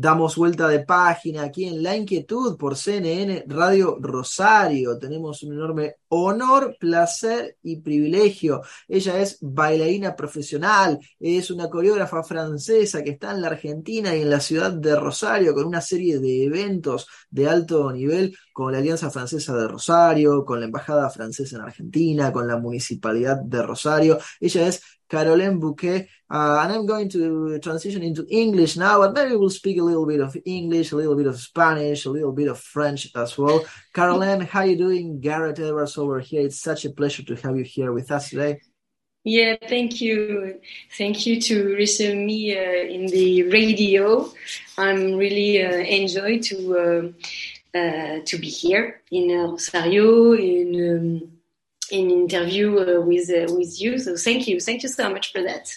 Damos vuelta de página aquí en La Inquietud por CNN Radio Rosario. Tenemos un enorme honor, placer y privilegio. Ella es bailarina profesional, es una coreógrafa francesa que está en la Argentina y en la ciudad de Rosario con una serie de eventos de alto nivel con la Alianza Francesa de Rosario, con la Embajada Francesa en Argentina, con la Municipalidad de Rosario. Ella es Caroline Bouquet, uh, and I'm going to transition into English now, but maybe we'll speak a little bit of English, a little bit of Spanish, a little bit of French as well. Caroline, how are you doing? Garrett Edwards over here. It's such a pleasure to have you here with us today. Yeah, thank you. Thank you to receive me uh, in the radio. I'm really uh, enjoy to uh, uh to be here in Rosario in um, in interview uh, with uh, with you. So thank you, thank you so much for that.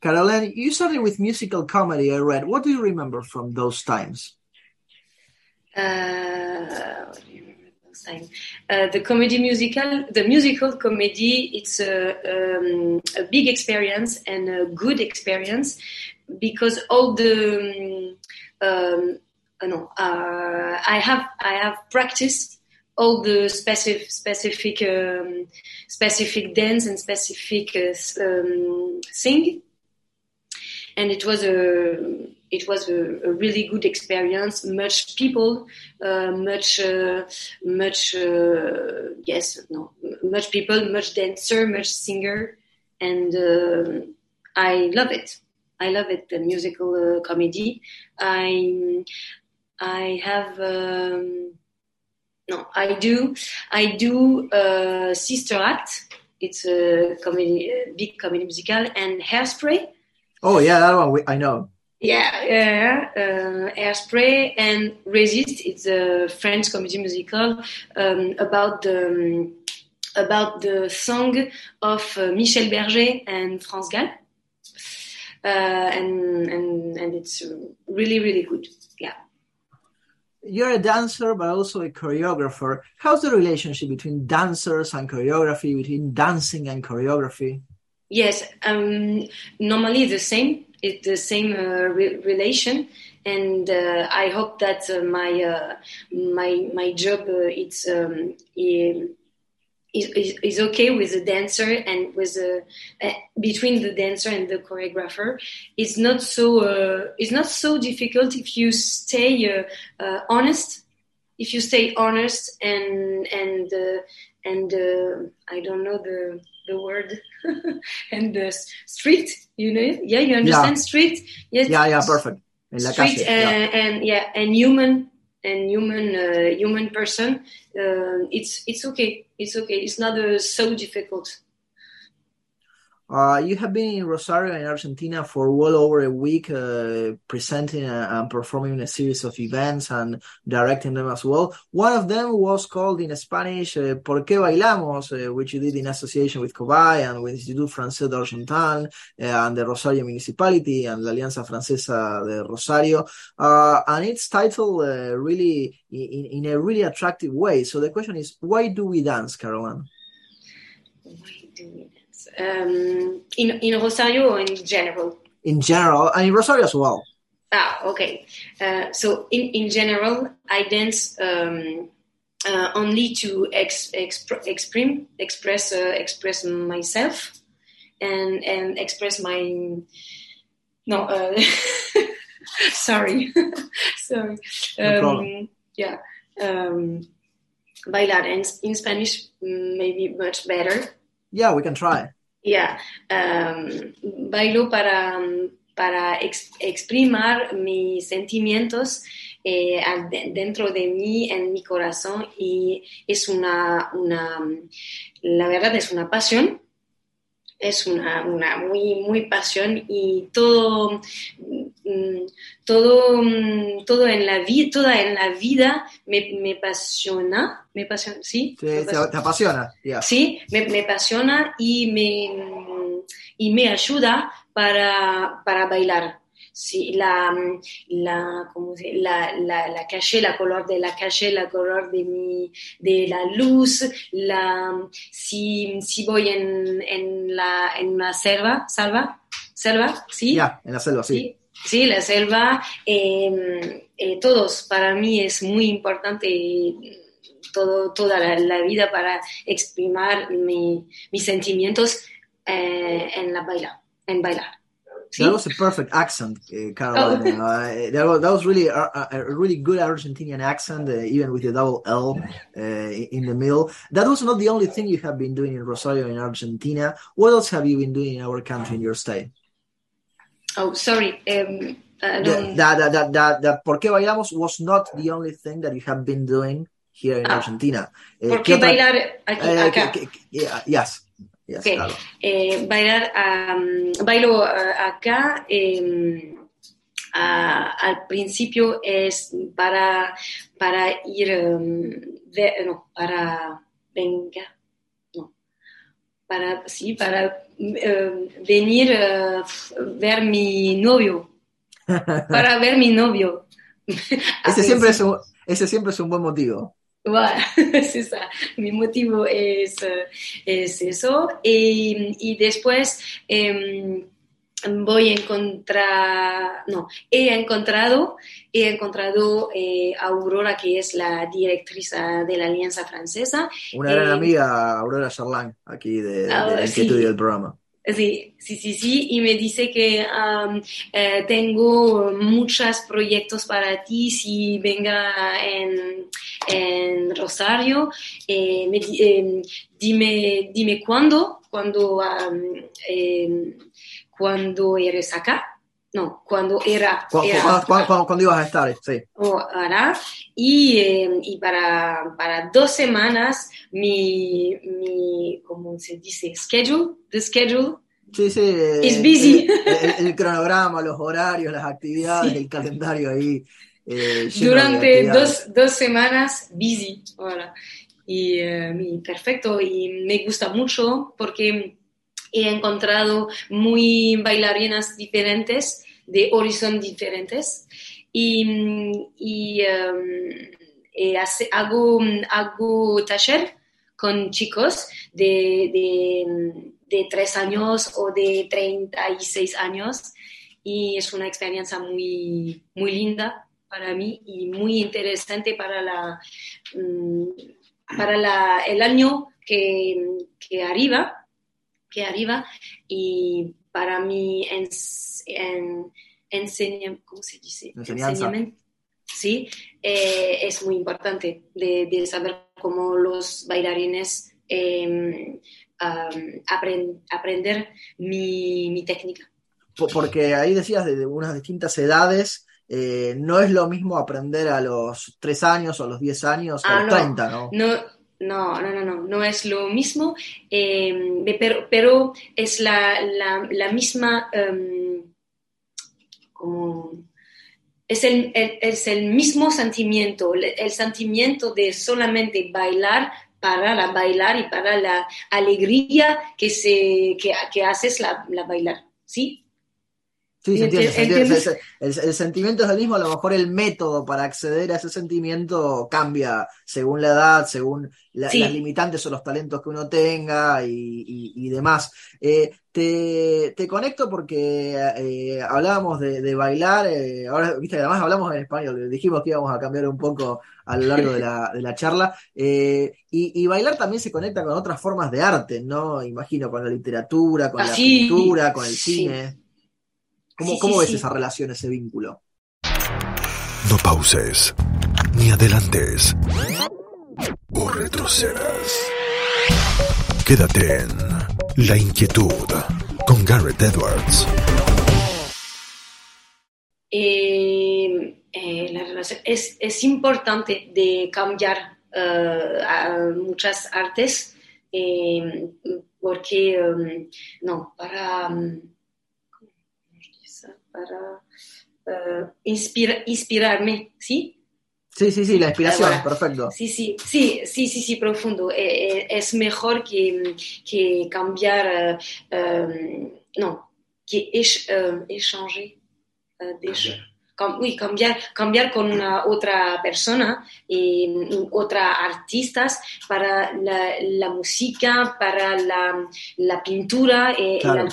Caroline, you started with musical comedy. I read. What do you remember from those times? Uh, what do you remember those times? Uh, the comedy musical, the musical comedy. It's a, um, a big experience and a good experience because all the um, um no, uh, I have I have practiced all the specific specific um, specific dance and specific uh, um, thing and it was a it was a, a really good experience. Much people uh, much uh, much uh, yes no much people much dancer much singer. And uh, i love it. I love it the musical uh, comedy. I i have um, no, I do. I do uh, Sister Act. It's a comedy, a big comedy musical, and Hairspray. Oh yeah, that one we, I know. Yeah, yeah, uh, Hairspray and Resist. It's a French comedy musical um, about the um, about the song of uh, Michel Berger and France Gall, uh, and and and it's really really good. Yeah you're a dancer but also a choreographer. How's the relationship between dancers and choreography between dancing and choreography? Yes um, normally the same it's the same uh, re- relation. And uh, i hope that uh, my uh, my my job uh, it's um, is, is, okay with the dancer and with the uh, between the dancer and the choreographer. It's not so uh, it's not so difficult if you stay uh, uh honest. If you stay honest and and uh, and uh, I don't know the the word and the street You know, yeah, you understand yeah. strict. Yes, yeah, yeah, perfect. and, yeah. and yeah, and human and human uh, human person, uh, it's it's okay. It's okay. It's not uh, so difficult. Uh, you have been in Rosario in Argentina for well over a week, uh, presenting and performing a series of events and directing them as well. One of them was called in Spanish uh, ¿Por qué bailamos?, uh, which you did in association with COBAI and with Institut Francés d'Argentan uh, and the Rosario Municipality and La Alianza Francesa de Rosario. Uh, and it's titled really in, in a really attractive way. So the question is, why do we dance, Caroline? Why do we um, in in Rosario or in general? In general, and in Rosario as well. Ah, okay. Uh, so in in general, I dance um, uh, only to ex, exp, express express uh, express myself and and express my no. Uh, sorry, sorry. Um, yeah. Um, bailar in, in Spanish maybe much better. Yeah, we can try. Yeah, um, bailo para, para ex, exprimar mis sentimientos eh, dentro de mí, en mi corazón, y es una, una, la verdad es una pasión. Es una, una muy, muy pasión y todo, todo, mm, todo en la vida, toda en la vida me, me apasiona, me apasiona, ¿sí? te, apasiona, Sí, me, me, apasiona y me, y me ayuda para, para bailar. Sí, la, la, ¿cómo se, la, la, la calle, la color de la calle, la color de, mi, de la luz, la, si, si voy en, en, la, en una selva, selva, selva, ¿sí? Ya, en la selva, sí. Sí, la selva, eh, eh, todos, para mí es muy importante todo, toda la, la vida para exprimir mi, mis sentimientos eh, en la baila, en bailar. ¿sí? That was a perfect accent, uh, Caroline. Oh. Uh, that, was, that was really a, a- a really good Argentinian accent, uh, even with the double L uh, in the middle. That was not the only thing you have been doing in Rosario in Argentina. What else have you been doing in our country in your state? Oh, sorry. Um, I The, don't- that, that, that, that, that ¿Por qué bailamos was not the only thing that you have been doing here in Ah. Argentina. Eh, ¿Por ¿qué otra- bailar aquí, eh, acá? que- que- yeah, yes, yes, Ok. claro. Eh, bailar, am, bailo ah, acá. em, a- al principio es para, para ir, em, ve- no, para, venga, para, sí, para em, venir a ver mi novio, para ver mi novio. Ese siempre, es un, ese siempre es un buen motivo. Voilà, es esa. Mi motivo es, eh, es eso. Y, y después em, voy a encontrar, no, he encontrado, he encontrado eh, a Aurora, que es la directriz de la Alianza Francesa. Una gran Eh, amiga, Aurora Charlán, aquí de, de Ah, la sí. del programa. Sí, sí, sí, sí, y me dice que eh, tengo muchos proyectos para ti si venga en, en Rosario. Eh, me em, dime, dime cuándo, cuando, cuando eres acá. No, cuando era. ¿Cu- era cu- acá. cu- cu- ¿Cuándo ibas a estar? Sí. o hará. Y, eh, y para, para dos semanas mi, mi, ¿cómo se dice? Schedule, the schedule Sí, sí. eh, It's busy. El, el- el cronograma, los horarios, las actividades, Sí. el calendario ahí. eh, durante dos, dos semanas busy. Voilà. Y, eh, y perfecto, y me gusta mucho porque he encontrado muy bailarinas diferentes, de horizon diferentes, y, em, eh, hago, hago taller con chicos de, de, de tres años o de 36 años, y es una experiencia muy, muy linda para mí y muy interesante para la mm, para la, el año que, que arriba que arriba y para mi ens- en, enseña- ¿cómo se dice? Enseñamiento. Sí, eh, es muy importante de, de saber cómo los bailarines eh, am, apren- aprender mi, mi técnica. Po- Porque ahí decías de, unas distintas edades. eh, no es lo mismo aprender a los 3 años o a los 10 años que a Ah, los no. 30, ¿no? No, no, no, no, no, no es lo mismo, eh, pero, pero es la, la, la misma, em, como, es el, es el mismo sentimiento, el, sentimiento de solamente bailar para la bailar y para la alegría que, se, que, que haces la bailar, ¿sí? Sí, se entiende, se entiende. ¿Entiendes? Se- se- El, el sentimiento es el mismo, a lo mejor el método para acceder a ese sentimiento cambia según la edad, según la- Sí. las limitantes o los talentos que uno tenga y, y- y demás. Eh, te, te conecto porque eh, hablábamos de, de bailar, eh, ahora, viste, además hablamos en español, dijimos que íbamos a cambiar un poco a lo largo de la, de la charla, eh, y, y bailar también se conecta con otras formas de arte, ¿no? Imagino, con la literatura, con Ah, la sí, pintura, con el sí. cine. ¿Cómo, Sí, cómo sí, ves sí. esa relación, ese vínculo? No pauses, ni adelantes, o retrocedas. Quédate en La Inquietud con Garrett Edwards. Eh, eh, la relación es, es importante de cambiar eh, a muchas artes eh, porque um, no para um, ¿cómo se dice? Para eh, inspira- inspirarme sí Sí, sí, sí, la inspiración, Voilà. perfecto. Sí, sí, sí, sí, sí, sí, profundo. Eh, eh, es mejor que, que cambiar, eh, eh, no, que eh, échanger, cam- oui, cambiar, cambiar con una otra persona, y otra artistas para la, la música, para la, la pintura, Claro.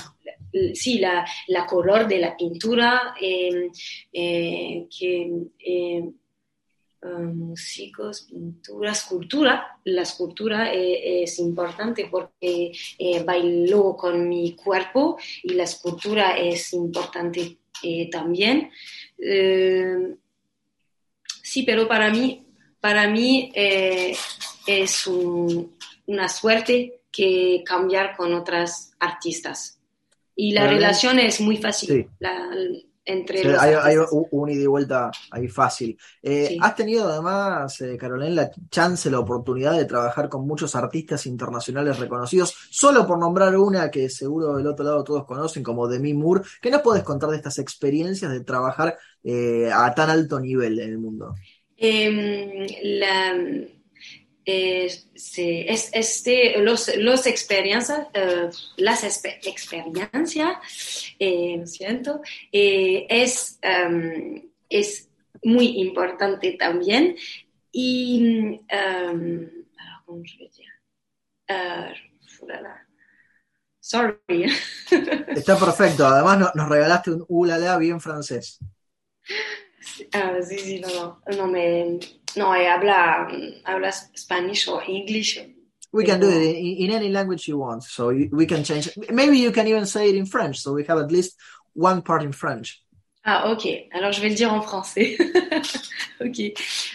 Sí, la, color de la pintura, eh, eh, que eh, eh, músicos, pintura, escultura. La escultura eh, es importante porque eh, bailo con mi cuerpo y la escultura es importante también. Eh, sí, pero para mí, para mí es un- una suerte que cambiar con otras artistas. Y la relación es muy fácil Sí. la- entre Sí, los hay, hay un ida y vuelta ahí fácil. Eh, Sí. Has tenido además, eh, Carolina, la chance, la oportunidad de trabajar con muchos artistas internacionales reconocidos, solo por nombrar una que seguro del otro lado todos conocen, como Demi Moore. ¿Qué nos puedes contar de estas experiencias de trabajar eh, a tan alto nivel en el mundo? Em, la, eh, es, este, los, los experiencias, eh, las expe- experiencias, eh, siento, eh, es, em, es muy importante también. Y, là là. Sorry. Está perfecto. Además, no- nos regalaste un ulala bien francés. Ah, sí, sí, no, no, no me, no, eh, habla, habla Spanish o English. We can do it in, in any language you want, so you- we can change. Maybe you can even say it in French, so we have at least one part in French. Ah, ok. Alors, je vais le dire en français. ok.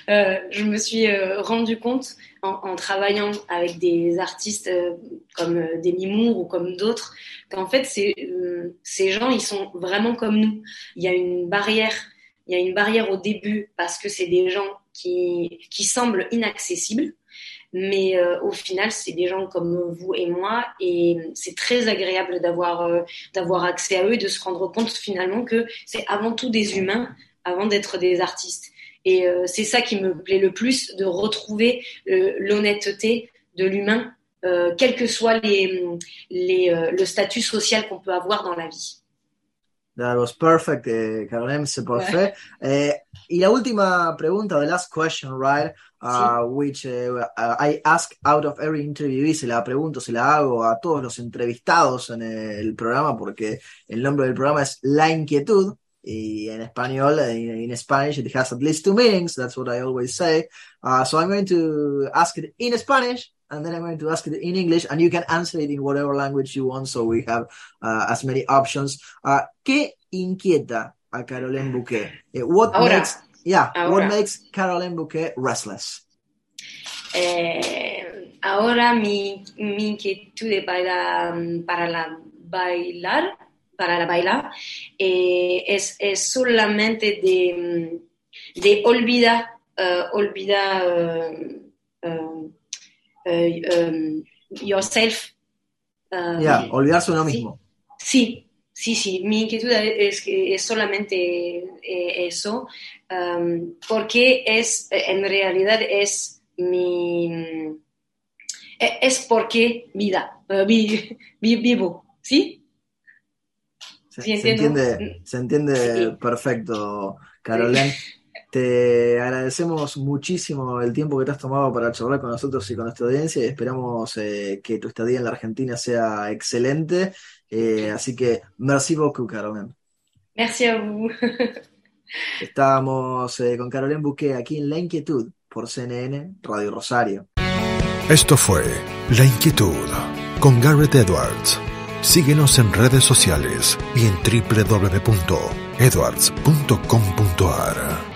Euh, je me suis euh, rendu compte en, en travaillant avec des artistes euh, comme euh, Demi Moore ou comme d'autres qu'en fait, euh, ces gens, ils sont vraiment comme nous. Il y a une barrière. Il y a une barrière au début parce que c'est des gens qui, semblent inaccessibles. Mais euh, au final, c'est des gens comme vous et moi, et c'est très agréable d'avoir euh, d'avoir accès à eux et de se rendre compte finalement que c'est avant tout des humains avant d'être des artistes. Et euh, c'est ça qui me plaît le plus, de retrouver l'honnêteté de l'humain, quel que soit le statut social qu'on peut avoir dans la vie. That was perfect, eh, Carolina, c'est parfait. Eh, y la última pregunta, the last question, right? Uh, which eh, I ask out of every interview y se la pregunto, se la hago a todos los entrevistados en el programa porque el nombre del programa es La Inquietud y en español, in, in Spanish, it has at least two meanings. That's what I always say. Uh, so I'm going to ask it in Spanish and then I'm going to ask it in English and you can answer it in whatever language you want so we have uh, as many options. Uh, ¿Qué inquieta a Caroline Bouquet? Eh, what Ahora. makes, yeah, Ahora. what makes Caroline Bouquet restless? Eh, ahora mi, mi inquietud para, para la bailar, para la bailar, eh, es, es solamente de, de olvidar, eh, olvidar um, yourself. eh, Yeah, olvidarse uno mismo. Sí, sí, sí. Mi inquietud es que es solamente eh, eso, um, porque es, en realidad es mi, eh, es porque vida, eh, vi- vi- vivo, ¿sí? Se, Sí, se entiendo. entiende, se entiende Sí. perfecto, Caroline. Te agradecemos muchísimo el tiempo que te has tomado para charlar con nosotros y con nuestra audiencia y esperamos eh, que tu estadía en la Argentina sea excelente. Eh, así que, merci beaucoup, Caroline. Merci à vous. Estábamos eh, con Caroline Bouquet aquí en La Inquietud por CNN Radio Rosario. Esto fue La Inquietud con Garrett Edwards. Síguenos en redes sociales y en www.edwards.com.ar.